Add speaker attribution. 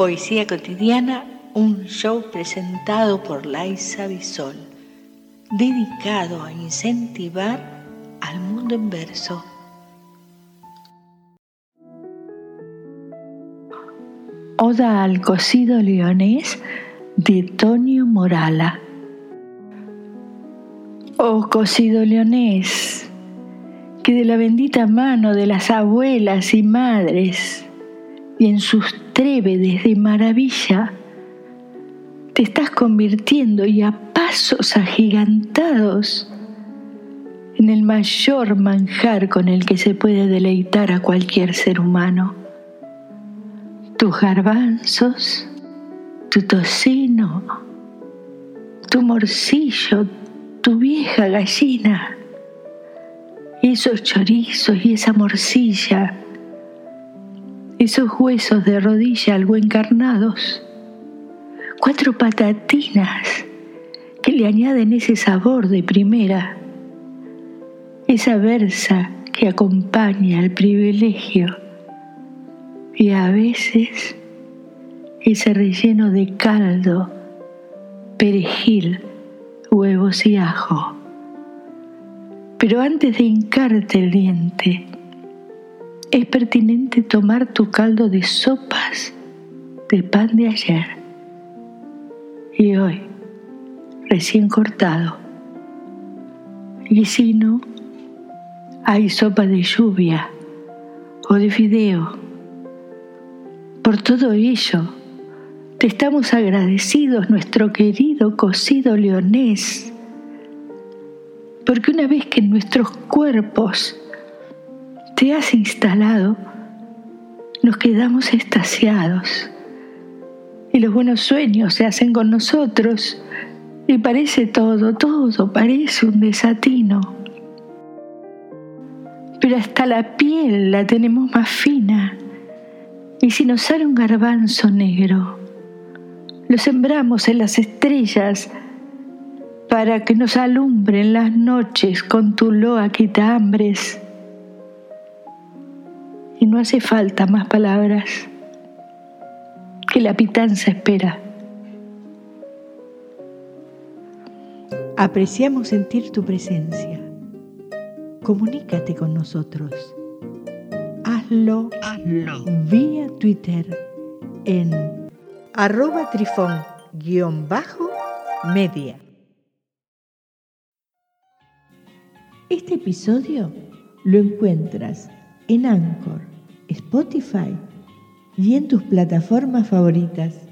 Speaker 1: Poesía Cotidiana, un show presentado por Laisa Bisol, dedicado a incentivar al mundo en verso. Oda al cocido leonés de Tonio Morala. Oh cocido leonés, que de la bendita mano de las abuelas y madres y en sus trévedes de maravilla, te estás convirtiendo y a pasos agigantados en el mayor manjar con el que se puede deleitar a cualquier ser humano. Tus garbanzos, tu tocino, tu morcillo, tu vieja gallina, esos chorizos y esa morcilla, esos huesos de rodilla algo encarnados, cuatro patatinas que le añaden ese sabor de primera, esa versa que acompaña al privilegio. Y a veces ese relleno de caldo, perejil, huevos y ajo. Pero antes de hincarte el diente, es pertinente tomar tu caldo de sopas de pan de ayer y hoy, recién cortado. Y si no, hay sopa de lluvia o de fideo. Por todo ello, te estamos agradecidos, nuestro querido cocido leonés, porque una vez que nuestros cuerpos te has instalado, nos quedamos estasiados y los buenos sueños se hacen con nosotros y parece todo, todo parece un desatino. Pero hasta la piel la tenemos más fina. Y si nos sale un garbanzo negro, lo sembramos en las estrellas para que nos alumbren las noches con tu loa hambres y no hace falta más palabras que la pitanza espera. Apreciamos sentir tu presencia. Comunícate con nosotros. Hazlo, Hazlo. vía Twitter en arroba trifón-media. Este episodio lo encuentras en Anchor Spotify y en tus plataformas favoritas.